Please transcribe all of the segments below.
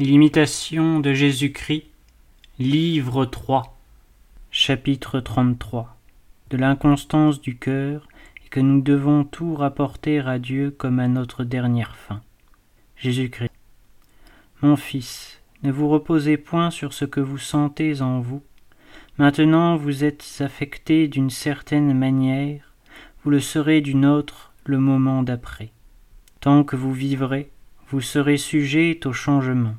L'imitation de Jésus-Christ, livre 3, chapitre 33 De l'inconstance du cœur et que nous devons tout rapporter à Dieu comme à notre dernière fin. Jésus-Christ. Mon fils, ne vous reposez point sur ce que vous sentez en vous. Maintenant vous êtes affecté d'une certaine manière, vous le serez d'une autre le moment d'après. Tant que vous vivrez, vous serez sujet au changement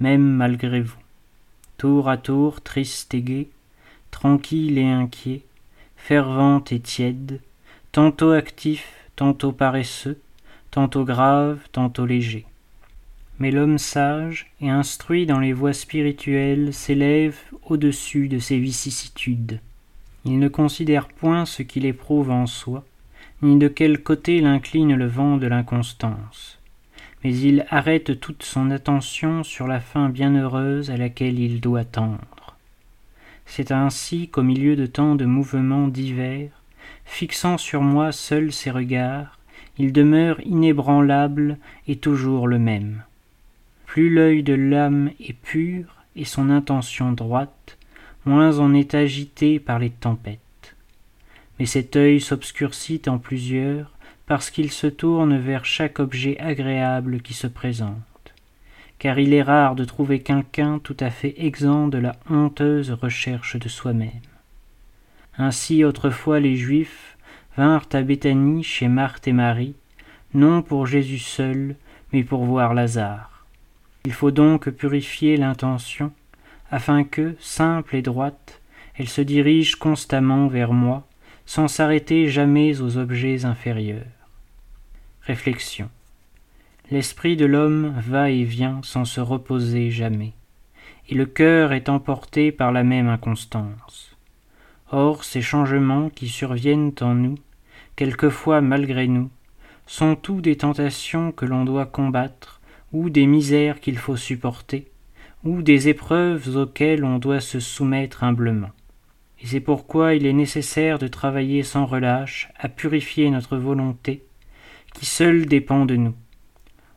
même malgré vous. Tour à tour, triste et gai, tranquille et inquiet, fervent et tiède, tantôt actif, tantôt paresseux, tantôt grave, tantôt léger. Mais l'homme sage et instruit dans les voies spirituelles s'élève au-dessus de ces vicissitudes. Il ne considère point ce qu'il éprouve en soi, ni de quel côté l'incline le vent de l'inconstance mais il arrête toute son attention sur la fin bienheureuse à laquelle il doit tendre. C'est ainsi qu'au milieu de tant de mouvements divers, fixant sur moi seul ses regards, il demeure inébranlable et toujours le même. Plus l'œil de l'âme est pur et son intention droite, moins on est agité par les tempêtes. Mais cet œil s'obscurcit en plusieurs, parce qu'il se tourne vers chaque objet agréable qui se présente, car il est rare de trouver quelqu'un tout à fait exempt de la honteuse recherche de soi-même. Ainsi autrefois les Juifs vinrent à Béthanie chez Marthe et Marie, non pour Jésus seul, mais pour voir Lazare. Il faut donc purifier l'intention, afin que, simple et droite, elle se dirige constamment vers moi, sans s'arrêter jamais aux objets inférieurs. Réflexion. L'esprit de l'homme va et vient sans se reposer jamais, et le cœur est emporté par la même inconstance. Or ces changements qui surviennent en nous, quelquefois malgré nous, sont tous des tentations que l'on doit combattre, ou des misères qu'il faut supporter, ou des épreuves auxquelles on doit se soumettre humblement. Et c'est pourquoi il est nécessaire de travailler sans relâche à purifier notre volonté, qui seul dépend de nous.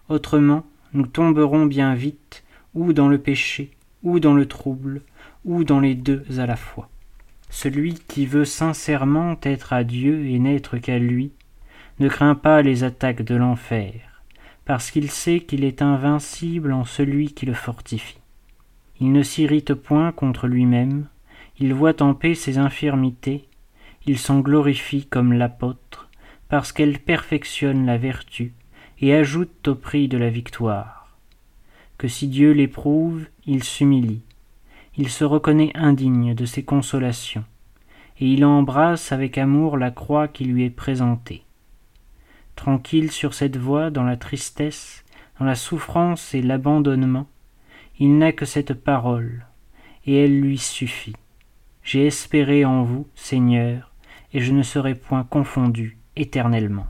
Autrement, nous tomberons bien vite, ou dans le péché, ou dans le trouble, ou dans les deux à la fois. Celui qui veut sincèrement être à Dieu et n'être qu'à lui, ne craint pas les attaques de l'enfer, parce qu'il sait qu'il est invincible en celui qui le fortifie. Il ne s'irrite point contre lui-même, il voit en paix ses infirmités, il s'en glorifie comme l'apôtre, parce qu'elle perfectionne la vertu et ajoute au prix de la victoire. Que si Dieu l'éprouve, il s'humilie, il se reconnaît indigne de ses consolations, et il embrasse avec amour la croix qui lui est présentée. Tranquille sur cette voie dans la tristesse, dans la souffrance et l'abandonnement, il n'a que cette parole, et elle lui suffit. J'ai espéré en vous, Seigneur, et je ne serai point confondu éternellement.